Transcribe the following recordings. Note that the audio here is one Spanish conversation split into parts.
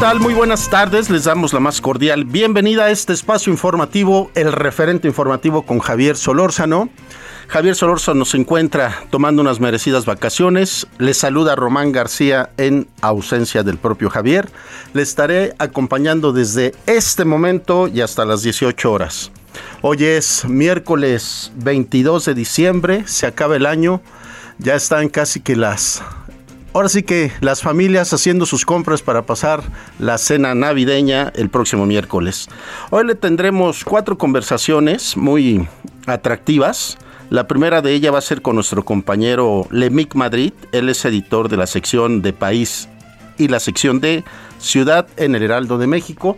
Tal? Muy buenas tardes, les damos la más cordial bienvenida a este espacio informativo, el referente informativo con Javier Solórzano. Javier Solórzano se encuentra tomando unas merecidas vacaciones. Les saluda Román García en ausencia del propio Javier. Le estaré acompañando desde este momento y hasta las 18 horas. Hoy es miércoles 22 de diciembre, se acaba el año. Ya están casi que las Ahora sí que las familias haciendo sus compras para pasar la cena navideña el próximo miércoles. Hoy le tendremos cuatro conversaciones muy atractivas. La primera de ellas va a ser con nuestro compañero Lemic Madrid. Él es editor de la sección de País y la sección de Ciudad en el Heraldo de México.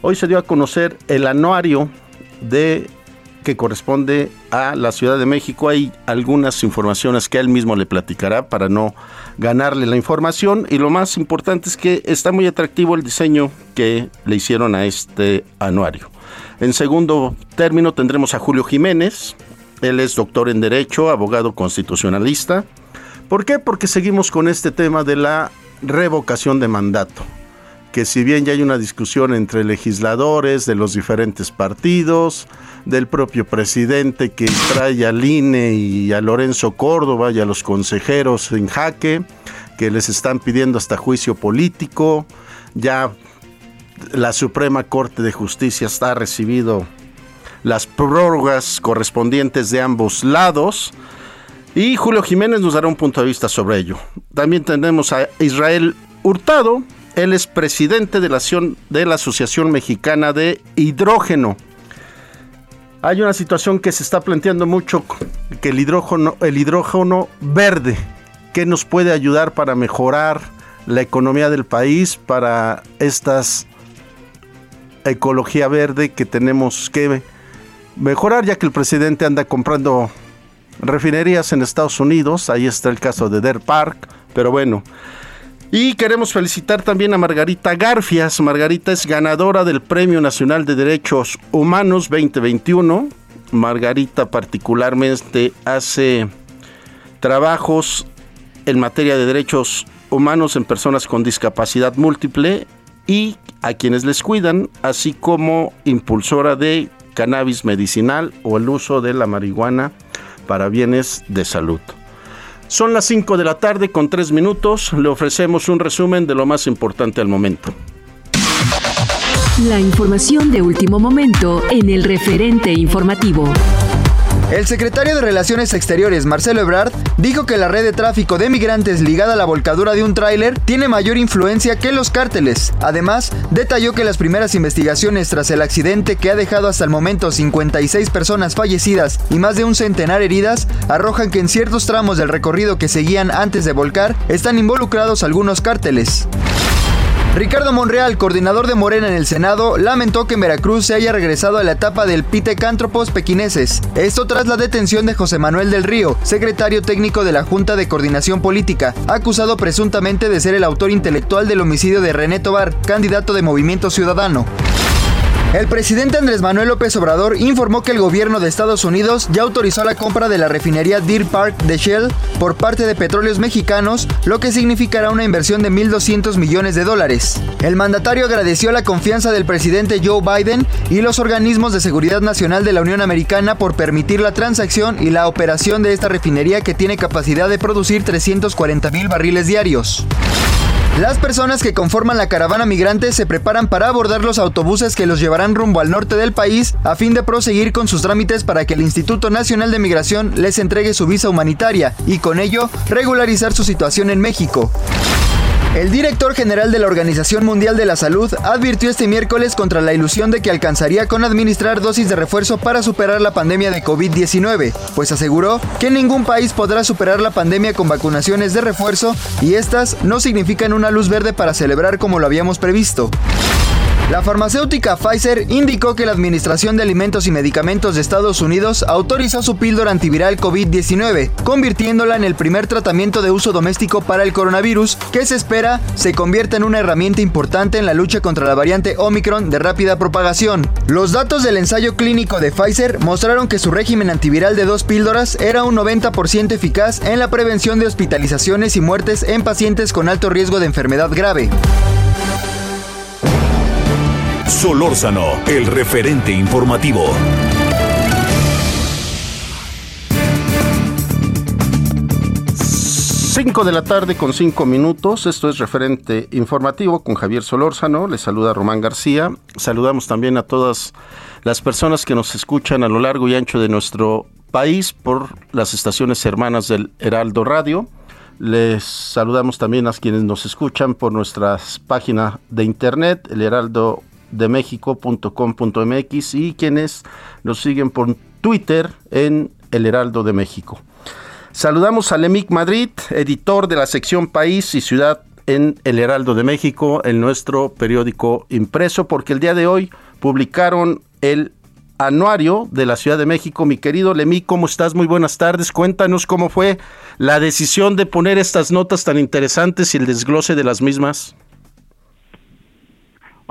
Hoy se dio a conocer el anuario de que corresponde a la Ciudad de México. Hay algunas informaciones que él mismo le platicará para no ganarle la información. Y lo más importante es que está muy atractivo el diseño que le hicieron a este anuario. En segundo término tendremos a Julio Jiménez. Él es doctor en Derecho, abogado constitucionalista. ¿Por qué? Porque seguimos con este tema de la revocación de mandato que si bien ya hay una discusión entre legisladores de los diferentes partidos, del propio presidente que trae al INE y a Lorenzo Córdoba y a los consejeros en jaque, que les están pidiendo hasta juicio político. Ya la Suprema Corte de Justicia está recibido las prórrogas correspondientes de ambos lados. Y Julio Jiménez nos dará un punto de vista sobre ello. También tenemos a Israel Hurtado. Él es presidente de la, Asociación Mexicana de Hidrógeno. Hay una situación que se está planteando mucho, que el hidrógeno, verde, que nos puede ayudar para mejorar la economía del país, para estas ecología verde que tenemos que mejorar, ya que el presidente anda comprando refinerías en Estados Unidos, ahí está el caso de Deer Park, pero bueno, y queremos felicitar también a Margarita Garfias. Margarita es ganadora del Premio Nacional de Derechos Humanos 2021. Margarita particularmente hace trabajos en materia de derechos humanos en personas con discapacidad múltiple y a quienes les cuidan, así como impulsora de cannabis medicinal o el uso de la marihuana para bienes de salud. Son las 5 de la tarde con 3 minutos. Le ofrecemos un resumen de lo más importante al momento. La información de último momento en el referente informativo. El secretario de Relaciones Exteriores, Marcelo Ebrard, dijo que la red de tráfico de migrantes ligada a la volcadura de un tráiler tiene mayor influencia que los cárteles. Además, detalló que las primeras investigaciones tras el accidente que ha dejado hasta el momento 56 personas fallecidas y más de un centenar heridas arrojan que en ciertos tramos del recorrido que seguían antes de volcar están involucrados algunos cárteles. Ricardo Monreal, coordinador de Morena en el Senado, lamentó que en Veracruz se haya regresado a la etapa del pitecántropos pequineses. Esto tras la detención de José Manuel del Río, secretario técnico de la Junta de Coordinación Política, acusado presuntamente de ser el autor intelectual del homicidio de René Tobar, candidato de Movimiento Ciudadano. El presidente Andrés Manuel López Obrador informó que el gobierno de Estados Unidos ya autorizó la compra de la refinería Deer Park de Shell por parte de Petróleos Mexicanos, lo que significará una inversión de 1.200 millones de dólares. El mandatario agradeció la confianza del presidente Joe Biden y los organismos de seguridad nacional de la Unión Americana por permitir la transacción y la operación de esta refinería que tiene capacidad de producir 340 mil barriles diarios. Las personas que conforman la caravana migrante se preparan para abordar los autobuses que los llevarán rumbo al norte del país a fin de proseguir con sus trámites para que el Instituto Nacional de Migración les entregue su visa humanitaria y con ello regularizar su situación en México. El director general de la Organización Mundial de la Salud advirtió este miércoles contra la ilusión de que alcanzaría con administrar dosis de refuerzo para superar la pandemia de COVID-19, pues aseguró que ningún país podrá superar la pandemia con vacunaciones de refuerzo y estas no significan una luz verde para celebrar como lo habíamos previsto. La farmacéutica Pfizer indicó que la Administración de Alimentos y Medicamentos de Estados Unidos autorizó su píldora antiviral COVID-19, convirtiéndola en el primer tratamiento de uso doméstico para el coronavirus, que se espera se convierta en una herramienta importante en la lucha contra la variante Omicron de rápida propagación. Los datos del ensayo clínico de Pfizer mostraron que su régimen antiviral de dos píldoras era un 90% eficaz en la prevención de hospitalizaciones y muertes en pacientes con alto riesgo de enfermedad grave. Solórzano, el referente informativo. Cinco de la tarde con cinco minutos. Esto es referente informativo con Javier Solórzano. Les saluda Román García. Saludamos también a todas las personas que nos escuchan a lo largo y ancho de nuestro país por las estaciones hermanas del Heraldo Radio. Les saludamos también a quienes nos escuchan por nuestra página de internet, el Heraldo de México.com.mx y quienes nos siguen por Twitter en El Heraldo de México. Saludamos a Lemic Madrid, editor de la sección País y Ciudad en El Heraldo de México, en nuestro periódico impreso, porque el día de hoy publicaron el anuario de la Ciudad de México. Mi querido Lemic, ¿cómo estás? Muy buenas tardes. Cuéntanos cómo fue la decisión de poner estas notas tan interesantes y el desglose de las mismas.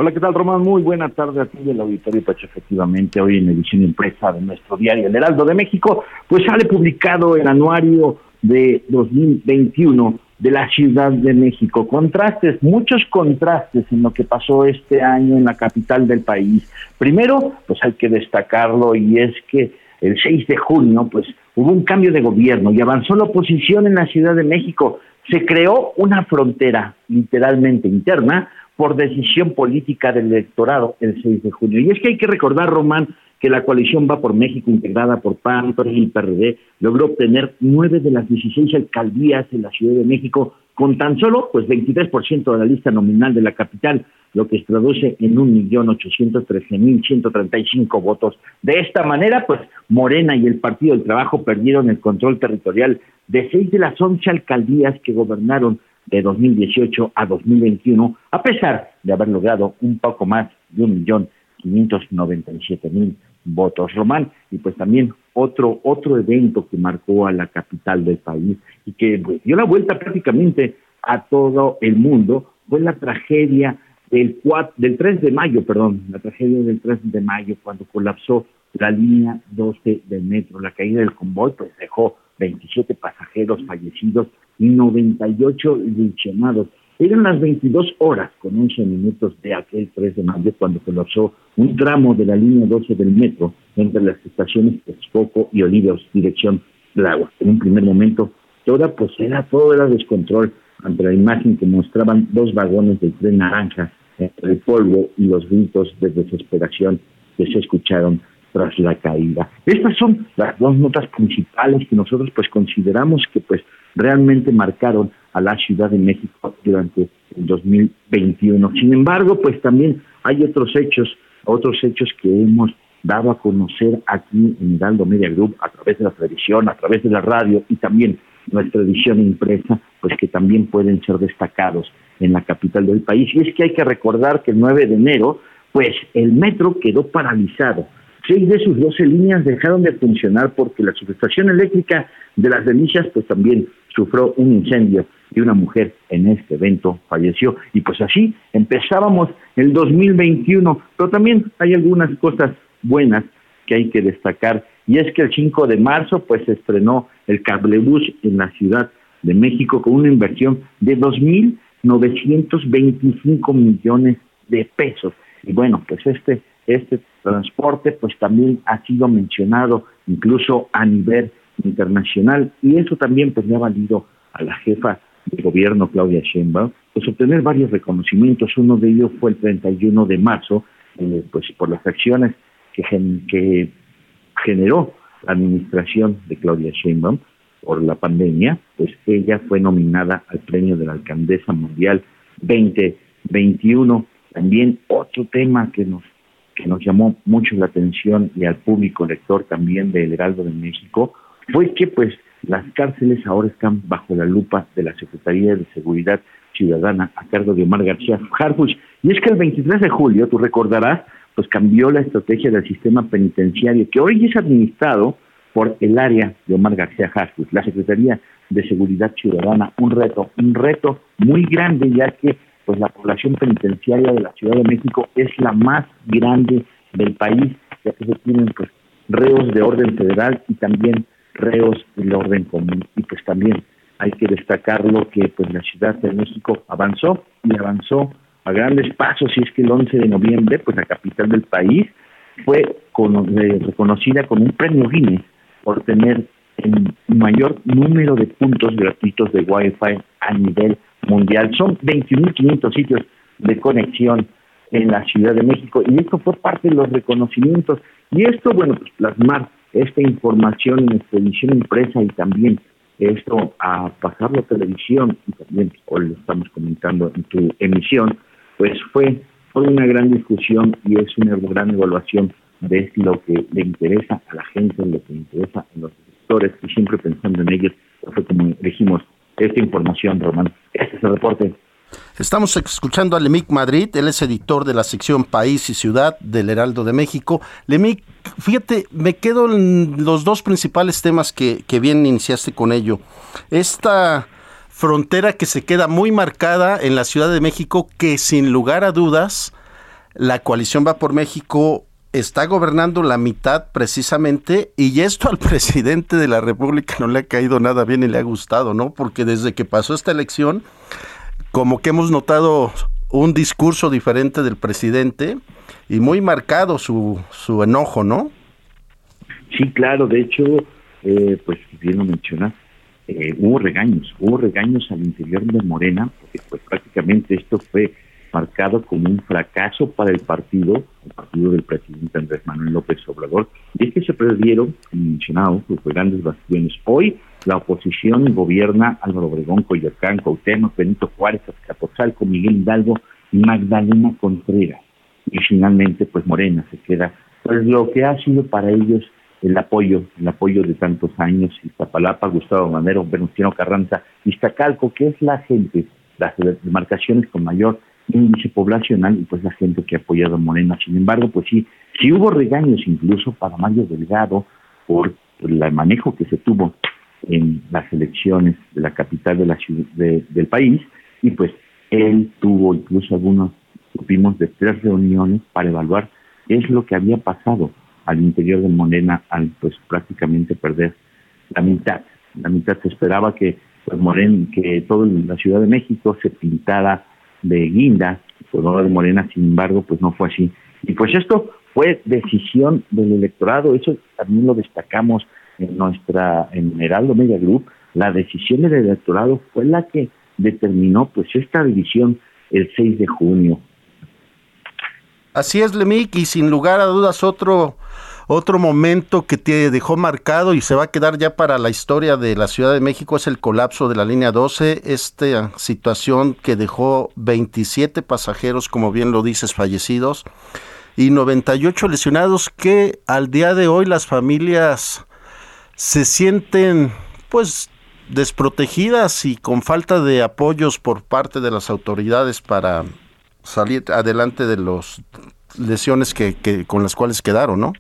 Hola, ¿qué tal, Román? Muy buena tarde a ti del auditorio Pacho. Efectivamente, hoy en edición impresa de nuestro diario El Heraldo de México, pues sale publicado el anuario de 2021 de la Ciudad de México. Contrastes, muchos contrastes en lo que pasó este año en la capital del país. Primero, pues hay que destacarlo y es que el 6 de junio, pues hubo un cambio de gobierno y avanzó la oposición en la Ciudad de México. Se creó una frontera literalmente interna por decisión política del electorado el 6 de junio. Y es que hay que recordar, Román, que la coalición Va por México, integrada por PAN, PRI y PRD, logró obtener nueve de las 16 alcaldías en la Ciudad de México con tan solo pues 23% de la lista nominal de la capital, lo que se traduce en 1.813.135 votos. De esta manera, pues Morena y el Partido del Trabajo perdieron el control territorial de seis de las once alcaldías que gobernaron de 2018 a 2021, a pesar de haber logrado un poco más de un millón quinientos noventa y siete mil votos, Román, y pues también otro otro evento que marcó a la capital del país y que pues, dio la vuelta prácticamente a todo el mundo fue la tragedia del del 3 de mayo, perdón, la tragedia del 3 de mayo cuando colapsó la línea 12 del metro, la caída del convoy pues dejó 27 pasajeros fallecidos 98 lesionados. Eran las 22 horas con 11 minutos de aquel 3 de mayo cuando colapsó un tramo de la línea 12 del metro entre las estaciones Texcoco y Olivos, dirección agua. En un primer momento, toda pues era, todo era descontrol ante la imagen que mostraban dos vagones del tren naranja entre el polvo y los gritos de desesperación que se escucharon tras la caída. Estas son las dos notas principales que nosotros pues consideramos que pues realmente marcaron a la Ciudad de México durante el 2021. Sin embargo, pues también hay otros hechos, otros hechos que hemos dado a conocer aquí en Hidalgo Media Group a través de la televisión, a través de la radio y también nuestra edición impresa, pues que también pueden ser destacados en la capital del país. Y es que hay que recordar que el 9 de enero, pues el metro quedó paralizado Seis de sus doce líneas dejaron de funcionar porque la subestación eléctrica de las Delicias pues también sufrió un incendio y una mujer en este evento falleció. Y pues así empezábamos el 2021, pero también hay algunas cosas buenas que hay que destacar y es que el 5 de marzo pues se estrenó el cablebús en la Ciudad de México con una inversión de 2.925 millones de pesos. Y bueno, pues este este transporte pues también ha sido mencionado incluso a nivel internacional y eso también pues le ha valido a la jefa del gobierno Claudia Sheinbaum, pues obtener varios reconocimientos. Uno de ellos fue el 31 de marzo, eh, pues por las acciones que, que generó la administración de Claudia Sheinbaum por la pandemia, pues ella fue nominada al premio de la alcaldesa mundial 2021. También otro tema que nos que nos llamó mucho la atención y al público lector también del Heraldo de México fue que pues las cárceles ahora están bajo la lupa de la Secretaría de Seguridad Ciudadana a cargo de Omar García Harfuch. Y es que el 23 de julio, tú recordarás, pues cambió la estrategia del sistema penitenciario que hoy es administrado por el área de Omar García Harfuch, la Secretaría de Seguridad Ciudadana. Un reto, un reto muy grande ya que pues la población penitenciaria de la Ciudad de México es la más grande del país, ya que se tienen pues reos de orden federal y también reos del orden común. Y pues también hay que destacar lo que pues la Ciudad de México avanzó y avanzó a grandes pasos y es que el 11 de noviembre pues la capital del país fue eh, reconocida con un premio Guinness por tener el mayor número de puntos gratuitos de Wi-Fi a nivel mundial. Son 21.500 sitios de conexión en la Ciudad de México y esto fue parte de los reconocimientos. Y esto, bueno, pues plasmar esta información en nuestra edición impresa y también esto a pasarlo a televisión y también hoy lo estamos comentando en tu emisión, pues fue, fue una gran discusión y es una gran evaluación de lo que le interesa a la gente, lo que le interesa a los sectores y siempre pensando en ellos, fue como dijimos, esta información, Román. Este es el reporte. Estamos escuchando a Lemic Madrid, él es editor de la sección País y Ciudad del Heraldo de México. Lemic, fíjate, me quedo en los dos principales temas que, que bien iniciaste con ello. Esta frontera que se queda muy marcada en la Ciudad de México, que sin lugar a dudas, la coalición va por México está gobernando la mitad precisamente y esto al presidente de la República no le ha caído nada bien y le ha gustado, ¿no? Porque desde que pasó esta elección, como que hemos notado un discurso diferente del presidente y muy marcado su, su enojo, ¿no? Sí, claro, de hecho, eh, pues bien lo mencionas, eh, hubo regaños, hubo regaños al interior de Morena, porque pues prácticamente esto fue marcado como un fracaso para el partido, el partido del presidente Andrés Manuel López Obrador, y es que se perdieron, mencionado, los grandes bastiones. Hoy la oposición gobierna Álvaro Obregón, Coyoacán, Cuauhtémoc, Benito Juárez, Azcapotzalco, Miguel Hidalgo Magdalena Contreras. Y finalmente, pues Morena se queda, pues lo que ha sido para ellos el apoyo, el apoyo de tantos años, Iztapalapa, Gustavo Manero, Venustiano Carranza, Iztacalco, que es la gente, las demarcaciones con mayor índice poblacional y pues la gente que ha apoyado a Morena. Sin embargo, pues sí, sí hubo regaños incluso para Mario Delgado por el manejo que se tuvo en las elecciones de la capital de la ciudad del país y pues él tuvo incluso algunos, supimos, de tres reuniones para evaluar qué es lo que había pasado al interior de Morena al pues prácticamente perder la mitad. La mitad se esperaba que pues Morena, que toda la Ciudad de México se pintara de Guinda, por de Morena, sin embargo, pues no fue así. Y pues esto fue decisión del electorado, eso también lo destacamos en nuestra, en Heraldo Media Group, la decisión del electorado fue la que determinó pues esta división el 6 de junio. Así es, Lemic, y sin lugar a dudas otro otro momento que te dejó marcado y se va a quedar ya para la historia de la Ciudad de México es el colapso de la línea 12, esta situación que dejó 27 pasajeros, como bien lo dices, fallecidos y 98 lesionados que al día de hoy las familias se sienten pues desprotegidas y con falta de apoyos por parte de las autoridades para salir adelante de las lesiones que, que con las cuales quedaron, ¿no?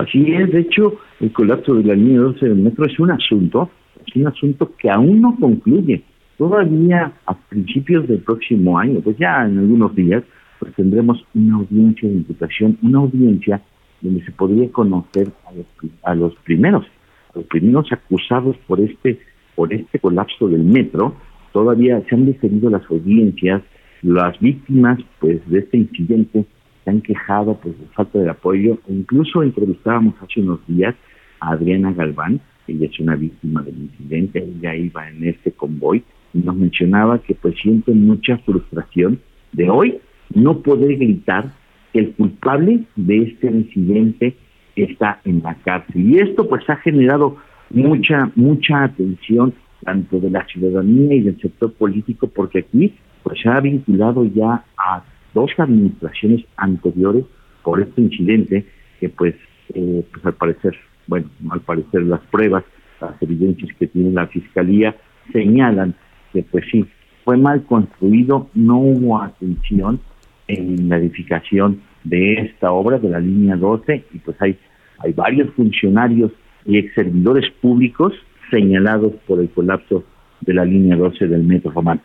Así es, de hecho, el colapso de la línea 12 del metro es un asunto, es un asunto que aún no concluye. Todavía a principios del próximo año, pues ya en algunos días, pues tendremos una audiencia de imputación, una audiencia donde se podría conocer a los, a los primeros, a los primeros acusados por este, por este colapso del metro. Todavía se han definido las audiencias, las víctimas, pues, de este incidente se han quejado pues, falta de apoyo. Incluso entrevistábamos hace unos días a Adriana Galván, ella es una víctima del incidente, ella iba en este convoy nos mencionaba que pues siente mucha frustración de hoy no poder gritar que el culpable de este incidente está en la cárcel. Y esto pues ha generado mucha, mucha atención tanto de la ciudadanía y del sector político, porque aquí pues se ha vinculado ya a dos administraciones anteriores por este incidente que pues, eh, pues al parecer, bueno, al parecer las pruebas, las evidencias que tiene la fiscalía señalan que pues sí, fue mal construido, no hubo atención en la edificación de esta obra de la línea 12 y pues hay, hay varios funcionarios y ex servidores públicos señalados por el colapso de la línea 12 del metro romano.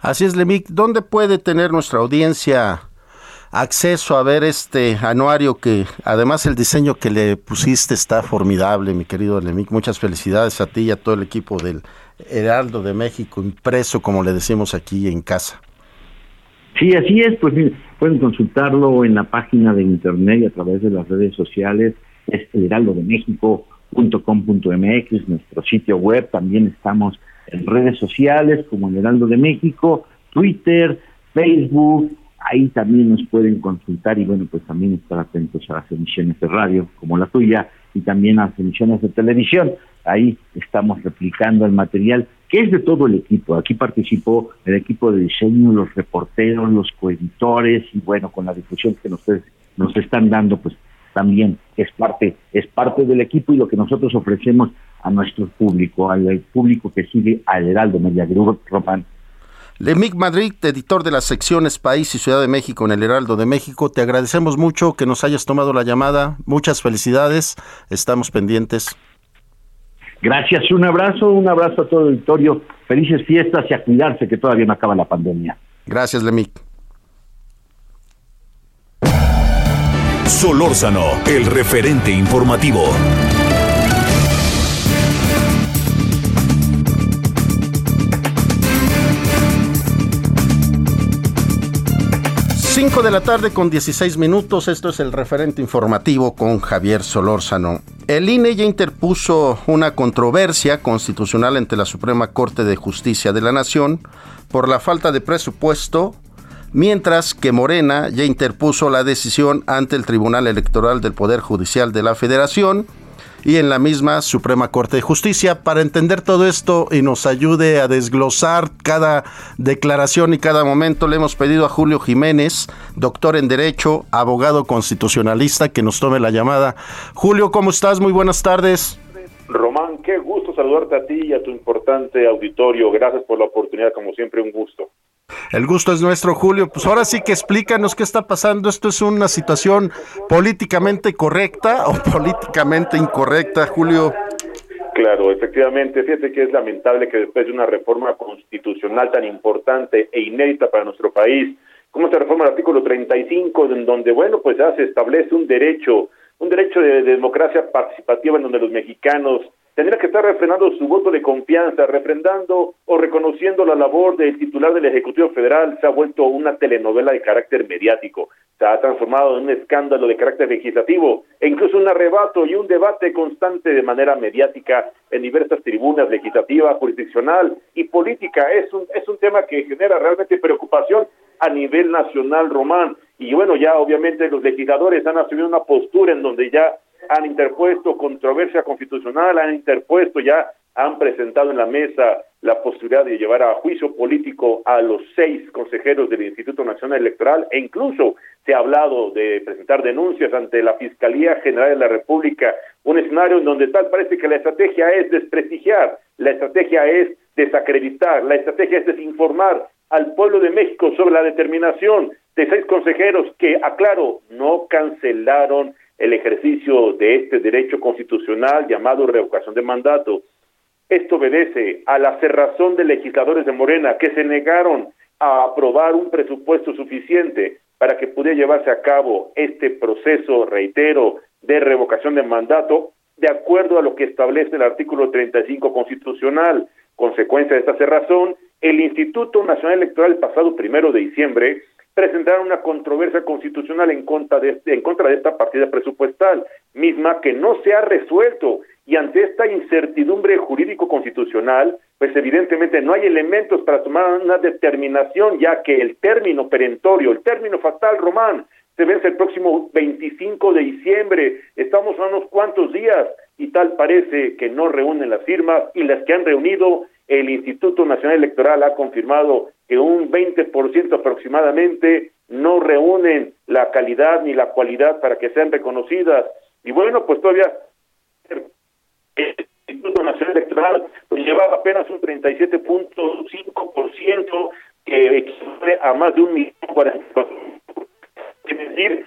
Así es, Lemic. ¿Dónde puede tener nuestra audiencia acceso a ver este anuario que además el diseño que le pusiste está formidable, mi querido Lemic. Muchas felicidades a ti y a todo el equipo del Heraldo de México, impreso como le decimos aquí en casa. Sí, así es, pues pueden consultarlo en la página de internet y a través de las redes sociales, es heraldodemexico.com.mx, nuestro sitio web, también estamos en redes sociales como el Heraldo de México, Twitter, Facebook, ahí también nos pueden consultar y bueno, pues también estar atentos a las emisiones de radio como la tuya y también a las emisiones de televisión. Ahí estamos replicando el material que es de todo el equipo. Aquí participó el equipo de diseño, los reporteros, los coeditores y bueno, con la difusión que nos, nos están dando, pues también es parte, es parte del equipo y lo que nosotros ofrecemos a nuestro público, al público que sigue al Heraldo Media Group Román. Lemic Madrid, editor de las secciones País y Ciudad de México en el Heraldo de México, te agradecemos mucho que nos hayas tomado la llamada. Muchas felicidades. Estamos pendientes. Gracias, un abrazo, un abrazo a todo el auditorio. Felices fiestas y a cuidarse que todavía no acaba la pandemia. Gracias, Lemic. Solórzano, el referente informativo. 5 de la tarde con 16 minutos, esto es el referente informativo con Javier Solórzano. El INE ya interpuso una controversia constitucional ante la Suprema Corte de Justicia de la Nación por la falta de presupuesto, mientras que Morena ya interpuso la decisión ante el Tribunal Electoral del Poder Judicial de la Federación y en la misma Suprema Corte de Justicia para entender todo esto y nos ayude a desglosar cada declaración y cada momento. Le hemos pedido a Julio Jiménez, doctor en Derecho, abogado constitucionalista, que nos tome la llamada. Julio, ¿cómo estás? Muy buenas tardes. Román, qué gusto saludarte a ti y a tu importante auditorio. Gracias por la oportunidad, como siempre, un gusto. El gusto es nuestro, Julio. Pues ahora sí que explícanos qué está pasando. ¿Esto es una situación políticamente correcta o políticamente incorrecta, Julio? Claro, efectivamente. Fíjate que es lamentable que después de una reforma constitucional tan importante e inédita para nuestro país, como esta reforma del artículo 35, en donde, bueno, pues ya se establece un derecho, un derecho de democracia participativa en donde los mexicanos tendría que estar refrendando su voto de confianza, refrendando o reconociendo la labor del titular del Ejecutivo Federal, se ha vuelto una telenovela de carácter mediático, se ha transformado en un escándalo de carácter legislativo e incluso un arrebato y un debate constante de manera mediática en diversas tribunas legislativas, jurisdiccional y política. Es un, es un tema que genera realmente preocupación a nivel nacional román. Y bueno, ya obviamente los legisladores han asumido una postura en donde ya han interpuesto controversia constitucional, han interpuesto ya, han presentado en la mesa la posibilidad de llevar a juicio político a los seis consejeros del Instituto Nacional Electoral. E incluso se ha hablado de presentar denuncias ante la Fiscalía General de la República, un escenario en donde tal parece que la estrategia es desprestigiar, la estrategia es desacreditar, la estrategia es desinformar al pueblo de México sobre la determinación de seis consejeros que, aclaro, no cancelaron el ejercicio de este derecho constitucional llamado revocación de mandato. Esto obedece a la cerrazón de legisladores de Morena que se negaron a aprobar un presupuesto suficiente para que pudiera llevarse a cabo este proceso, reitero, de revocación de mandato, de acuerdo a lo que establece el artículo 35 constitucional. Consecuencia de esta cerrazón, el Instituto Nacional Electoral el pasado primero de diciembre presentaron una controversia constitucional en contra de este, en contra de esta partida presupuestal, misma que no se ha resuelto. Y ante esta incertidumbre jurídico constitucional pues evidentemente no hay elementos para tomar una determinación, ya que el término perentorio, el término fatal, Román, se vence el próximo 25 de diciembre, estamos a unos cuantos días y tal parece que no reúnen las firmas y las que han reunido, el Instituto Nacional Electoral ha confirmado que un 20% aproximadamente no reúnen la calidad ni la cualidad para que sean reconocidas. Y bueno, pues todavía el Instituto Nacional Electoral pues llevaba apenas un 37.5% que equivale a más de un millón cuarenta es decir,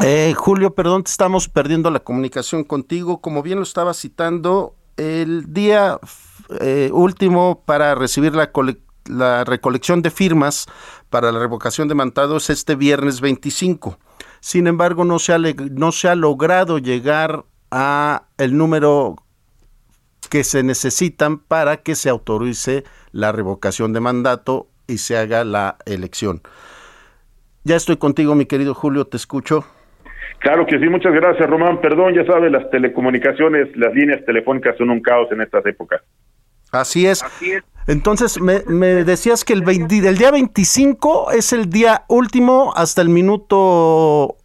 eh, Julio, perdón, estamos perdiendo la comunicación contigo. Como bien lo estaba citando, el día eh, último para recibir la, recolección de firmas para la revocación de mandatos este viernes 25. Sin embargo, no se ha, no se ha logrado llegar a el número que se necesitan para que se autorice la revocación de mandato y se haga la elección. Ya estoy contigo, mi querido Julio, te escucho. Claro que sí, muchas gracias, Román. Perdón, ya sabes, las telecomunicaciones, las líneas telefónicas son un caos en estas épocas. Así es. Entonces, me, decías que el, el día 25 es el día último hasta el minuto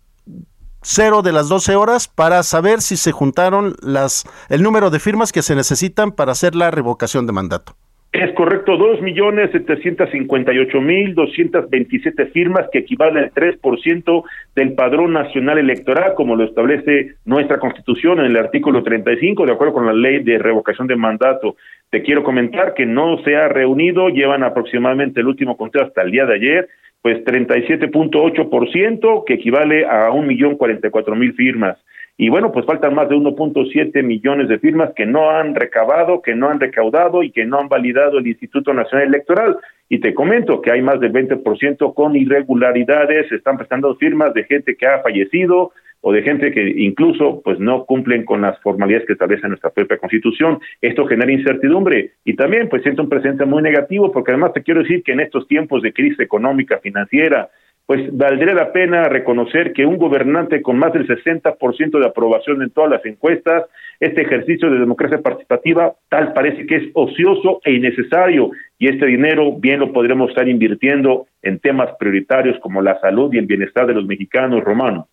cero de las 12 horas para saber si se juntaron las el número de firmas que se necesitan para hacer la revocación de mandato. Es correcto, dos millones setecientos cincuenta y ocho mil doscientas veintisiete firmas que equivalen al tres por ciento del padrón nacional electoral, como lo establece nuestra constitución en el artículo treinta y cinco, de acuerdo con la ley de revocación de mandato. Te quiero comentar que no se ha reunido, llevan aproximadamente el último conteo hasta el día de ayer, pues treinta y siete punto ocho por ciento, que equivale a un millón cuarenta y cuatro mil firmas. Y bueno, pues faltan más de 1.7 millones de firmas que no han recabado, que no han recaudado y que no han validado el Instituto Nacional Electoral. Y te comento que hay más del 20% con irregularidades, están prestando firmas de gente que ha fallecido o de gente que incluso pues no cumplen con las formalidades que establece nuestra propia Constitución. Esto genera incertidumbre y también pues siento un presente muy negativo porque además te quiero decir que en estos tiempos de crisis económica, financiera, pues valdría la pena reconocer que un gobernante con más del 60% de aprobación en todas las encuestas, este ejercicio de democracia participativa tal parece que es ocioso e innecesario y este dinero bien lo podremos estar invirtiendo en temas prioritarios como la salud y el bienestar de los mexicanos romanos.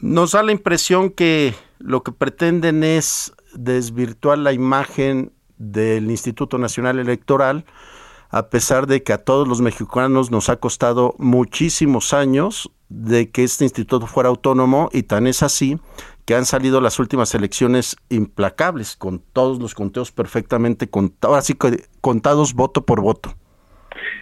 Nos da la impresión que lo que pretenden es desvirtuar la imagen del Instituto Nacional Electoral, a pesar de que a todos los mexicanos nos ha costado muchísimos años de que este instituto fuera autónomo y tan es así que han salido las últimas elecciones implacables, con todos los conteos perfectamente contados, así que contados voto por voto.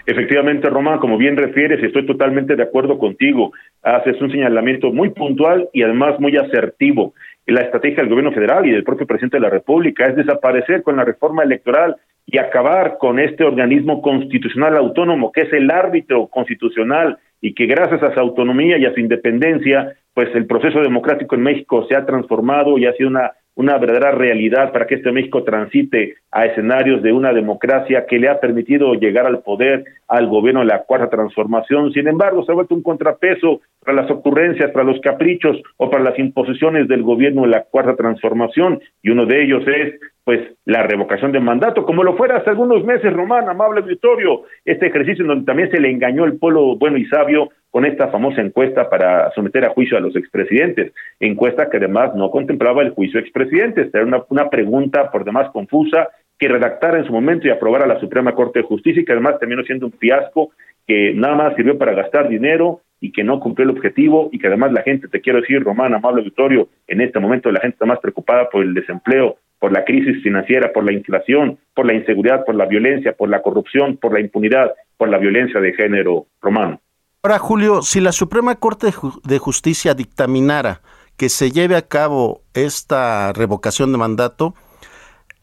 Efectivamente, Román, como bien refieres, estoy totalmente de acuerdo contigo. Haces un señalamiento muy puntual y además muy asertivo. La estrategia del gobierno federal y del propio presidente de la República es desaparecer con la reforma electoral y acabar con este organismo constitucional autónomo que es el árbitro constitucional y que gracias a su autonomía y a su independencia, pues el proceso democrático en México se ha transformado y ha sido una una verdadera realidad para que este México transite a escenarios de una democracia que le ha permitido llegar al poder al gobierno de la cuarta transformación. Sin embargo, se ha vuelto un contrapeso para las ocurrencias, para los caprichos o para las imposiciones del gobierno de la cuarta transformación y uno de ellos es pues la revocación de mandato, como lo fuera hace algunos meses, Román, amable auditorio, este ejercicio en donde también se le engañó el pueblo bueno y sabio con esta famosa encuesta para someter a juicio a los expresidentes, encuesta que además no contemplaba el juicio de expresidentes, era una, una pregunta por demás confusa que redactara en su momento y aprobara la Suprema Corte de Justicia y que además terminó siendo un fiasco que nada más sirvió para gastar dinero y que no cumplió el objetivo y que además la gente, te quiero decir, Román, amable auditorio, en este momento la gente está más preocupada por el desempleo, por la crisis financiera, por la inflación, por la inseguridad, por la violencia, por la corrupción, por la impunidad, por la violencia de género, Román. Ahora, Julio, si la Suprema Corte de Justicia dictaminara que se lleve a cabo esta revocación de mandato,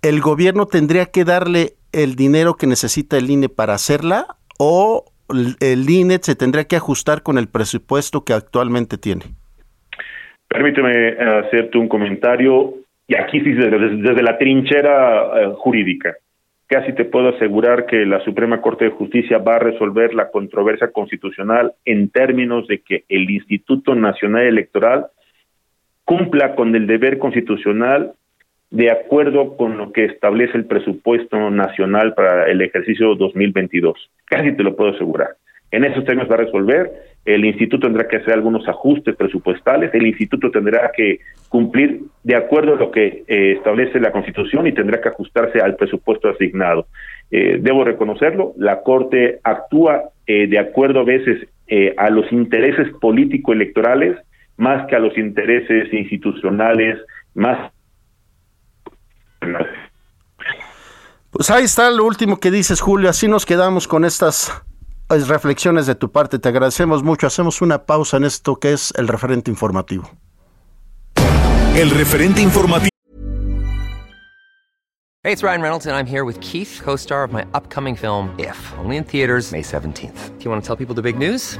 ¿el gobierno tendría que darle el dinero que necesita el INE para hacerla o el INE se tendría que ajustar con el presupuesto que actualmente tiene? Permíteme hacerte un comentario, y aquí sí desde, la trinchera eh, jurídica casi te puedo asegurar que la Suprema Corte de Justicia va a resolver la controversia constitucional en términos de que el Instituto Nacional Electoral cumpla con el deber constitucional de acuerdo con lo que establece el presupuesto nacional para el ejercicio 2022. Casi te lo puedo asegurar. En esos términos va a resolver. El instituto tendrá que hacer algunos ajustes presupuestales. El instituto tendrá que cumplir de acuerdo a lo que eh, establece la Constitución y tendrá que ajustarse al presupuesto asignado. Eh, debo reconocerlo, la Corte actúa eh, de acuerdo a veces a los intereses político-electorales más que a los intereses institucionales, más pues ahí está lo último que dices, Julio. Así nos quedamos con estas reflexiones de tu parte. Te agradecemos mucho. Hacemos una pausa en esto que es el referente informativo. El referente informativo. Hey, it's Ryan Reynolds and I'm here with Keith, co-star of my upcoming film If, only in theaters May 17th. Do you want to tell people the big news?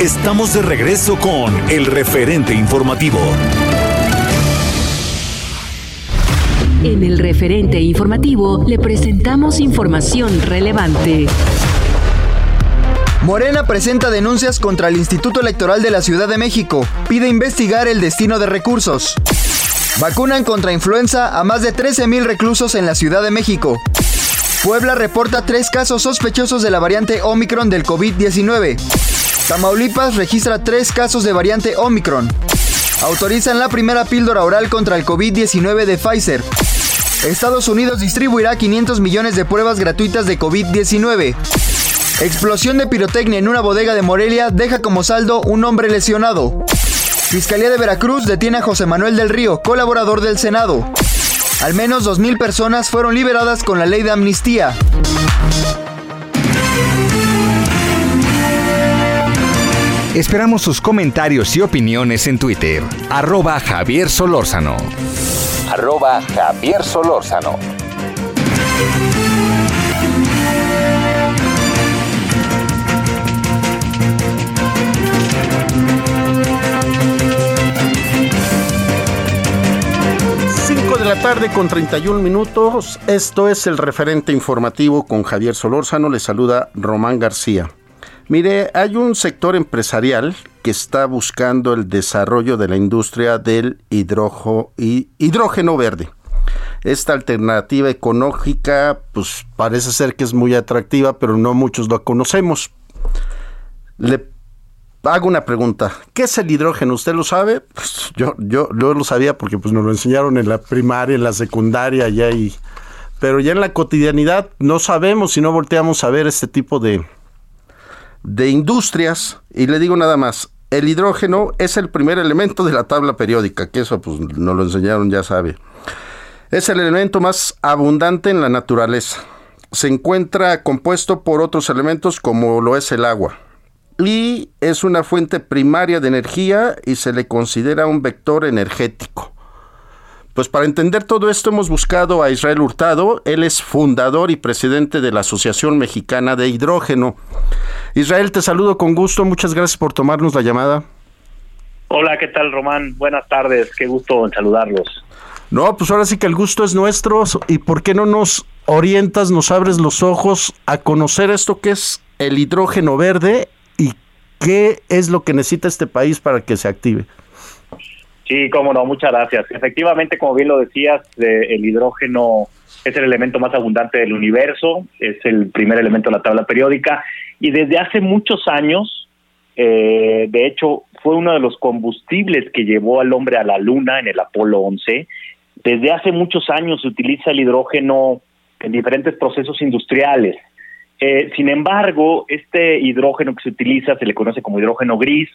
Estamos de regreso con el referente informativo. En el referente informativo le presentamos información relevante. Morena presenta denuncias contra el Instituto Electoral de la Ciudad de México. Pide investigar el destino de recursos. Vacunan contra influenza a más de 13.000 reclusos en la Ciudad de México. Puebla reporta tres casos sospechosos de la variante Omicron del COVID-19. Tamaulipas registra tres casos de variante Omicron. Autorizan la primera píldora oral contra el COVID-19 de Pfizer. Estados Unidos distribuirá 500 millones de pruebas gratuitas de COVID-19. Explosión de pirotecnia en una bodega de Morelia deja como saldo un hombre lesionado. Fiscalía de Veracruz detiene a José Manuel del Río, colaborador del Senado. Al menos 2.000 personas fueron liberadas con la ley de amnistía. Esperamos sus comentarios y opiniones en Twitter. Arroba Javier Solórzano. Arroba Javier Solórzano. Cinco de la tarde con 31 minutos. Esto es el referente informativo con Javier Solórzano. Le saluda Román García. Mire, hay un sector empresarial que está buscando el desarrollo de la industria del hidrógeno verde. Esta alternativa ecológica, pues parece ser que es muy atractiva, pero no muchos lo conocemos. Le hago una pregunta. ¿Qué es el hidrógeno? ¿Usted lo sabe? Pues yo, yo, yo lo sabía porque pues nos lo enseñaron en la primaria, en la secundaria, ya y, pero ya en la cotidianidad no sabemos si no volteamos a ver este tipo de, de industrias, y le digo nada más, el hidrógeno es el primer elemento de la tabla periódica, que eso pues nos lo enseñaron, ya sabe. Es el elemento más abundante en la naturaleza. Se encuentra compuesto por otros elementos como lo es el agua. Y es una fuente primaria de energía y se le considera un vector energético. Pues para entender todo esto hemos buscado a Israel Hurtado. Él es fundador y presidente de la Asociación Mexicana de Hidrógeno. Israel, te saludo con gusto. Muchas gracias por tomarnos la llamada. Hola, ¿qué tal, Román? Buenas tardes. Qué gusto en saludarlos. No, pues ahora sí que el gusto es nuestro. ¿Y por qué no nos orientas, nos abres los ojos a conocer esto que es el hidrógeno verde y qué es lo que necesita este país para que se active? Sí, cómo no, muchas gracias. Efectivamente, como bien lo decías, el hidrógeno es el elemento más abundante del universo, es el primer elemento de la tabla periódica y desde hace muchos años, eh, de hecho, fue uno de los combustibles que llevó al hombre a la luna en el Apolo 11. Desde hace muchos años se utiliza el hidrógeno en diferentes procesos industriales. Eh, sin embargo, este hidrógeno que se utiliza se le conoce como hidrógeno gris,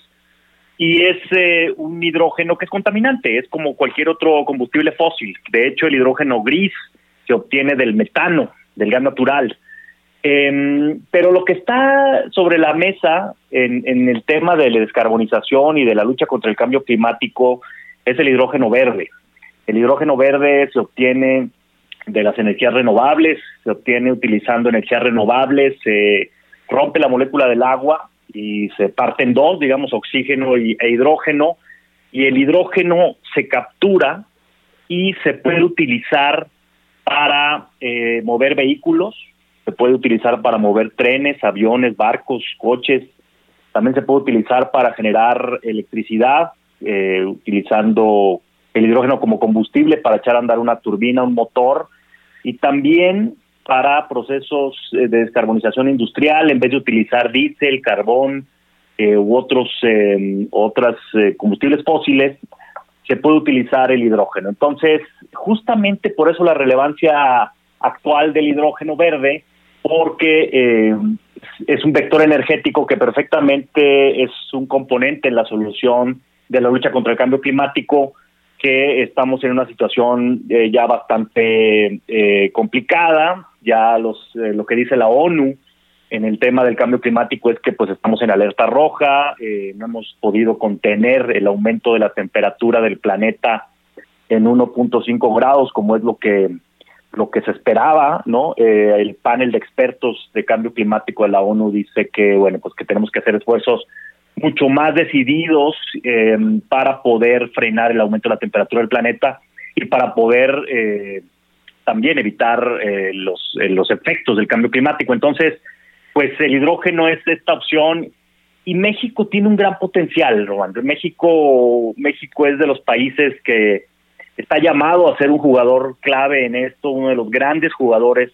y es eh, un hidrógeno que es contaminante, es como cualquier otro combustible fósil. De hecho, el hidrógeno gris se obtiene del metano, del gas natural. Em, pero lo que está sobre la mesa en, en, el tema de la descarbonización y de la lucha contra el cambio climático es el hidrógeno verde. El hidrógeno verde se obtiene de las energías renovables, se obtiene utilizando energías renovables, se rompe la molécula del agua y se parte en dos, digamos, oxígeno y, e hidrógeno, y el hidrógeno se captura y se puede utilizar para eh, mover vehículos, se puede utilizar para mover trenes, aviones, barcos, coches, también se puede utilizar para generar electricidad, eh, utilizando el hidrógeno como combustible para echar a andar una turbina, un motor, y también para procesos eh, de descarbonización industrial, en vez de utilizar diésel, carbón eh, u otros eh, otras combustibles fósiles, se puede utilizar el hidrógeno. Entonces, justamente por eso la relevancia actual del hidrógeno verde, porque es un vector energético que perfectamente es un componente en la solución de la lucha contra el cambio climático, que estamos en una situación eh, ya bastante eh, complicada, ya los eh, lo que dice la ONU en el tema del cambio climático es que pues estamos en alerta roja, no hemos podido contener el aumento de la temperatura del planeta en 1.5 grados como es lo que lo que se esperaba, ¿no? el panel de expertos de cambio climático de la ONU dice que bueno, pues que tenemos que hacer esfuerzos mucho más decididos eh, para poder frenar el aumento de la temperatura del planeta y para poder eh, también evitar eh, los, los efectos del cambio climático. Entonces, pues el hidrógeno es esta opción y México tiene un gran potencial, Rolando. México, México es de los países que está llamado a ser un jugador clave en esto, uno de los grandes jugadores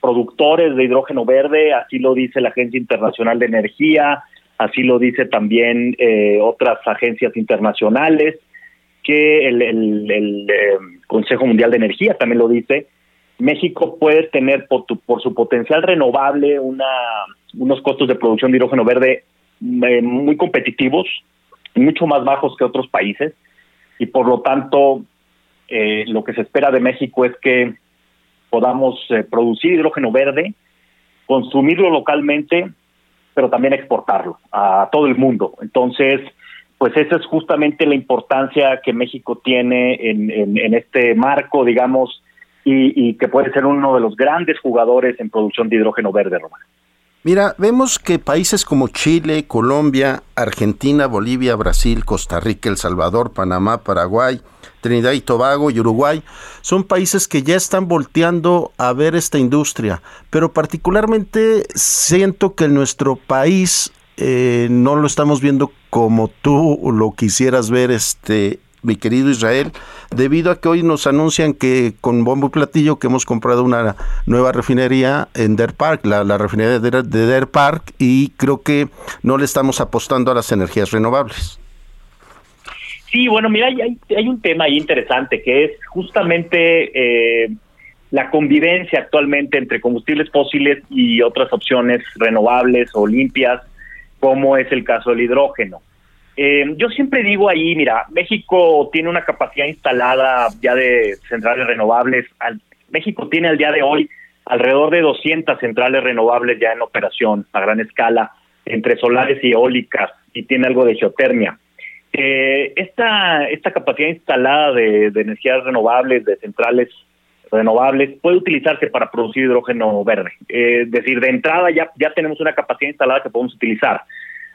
productores de hidrógeno verde, así lo dice la Agencia Internacional de Energía, así lo dice también eh, otras agencias internacionales, que el, eh, Consejo Mundial de Energía también lo dice. México puede tener por, por su potencial renovable una, unos costos de producción de hidrógeno verde eh, muy competitivos, mucho más bajos que otros países, y por lo tanto lo que se espera de México es que podamos producir hidrógeno verde, consumirlo localmente pero también exportarlo a todo el mundo. Entonces, pues esa es justamente la importancia que México tiene en, este marco, digamos, y, que puede ser uno de los grandes jugadores en producción de hidrógeno verde, Román. Mira, vemos que países como Chile, Colombia, Argentina, Bolivia, Brasil, Costa Rica, El Salvador, Panamá, Paraguay, Trinidad y Tobago y Uruguay son países que ya están volteando a ver esta industria, pero particularmente siento que en nuestro país eh, no lo estamos viendo como tú lo quisieras ver este mi querido Israel, debido a que hoy nos anuncian que con bombo y platillo que hemos comprado una nueva refinería en Deer Park, la, refinería de, de Deer Park, y creo que no le estamos apostando a las energías renovables. Sí, bueno, mira, hay, hay un tema ahí interesante que es justamente eh, la convivencia actualmente entre combustibles fósiles y otras opciones renovables o limpias, como es el caso del hidrógeno. Eh, yo siempre digo ahí, mira, México tiene una capacidad instalada ya de centrales renovables. México tiene al día de hoy alrededor de 200 centrales renovables ya en operación a gran escala, entre solares y eólicas, y tiene algo de geotermia. Eh, esta, esta capacidad instalada de, energías renovables, de centrales renovables, puede utilizarse para producir hidrógeno verde. Eh, decir, de entrada ya, ya tenemos una capacidad instalada que podemos utilizar.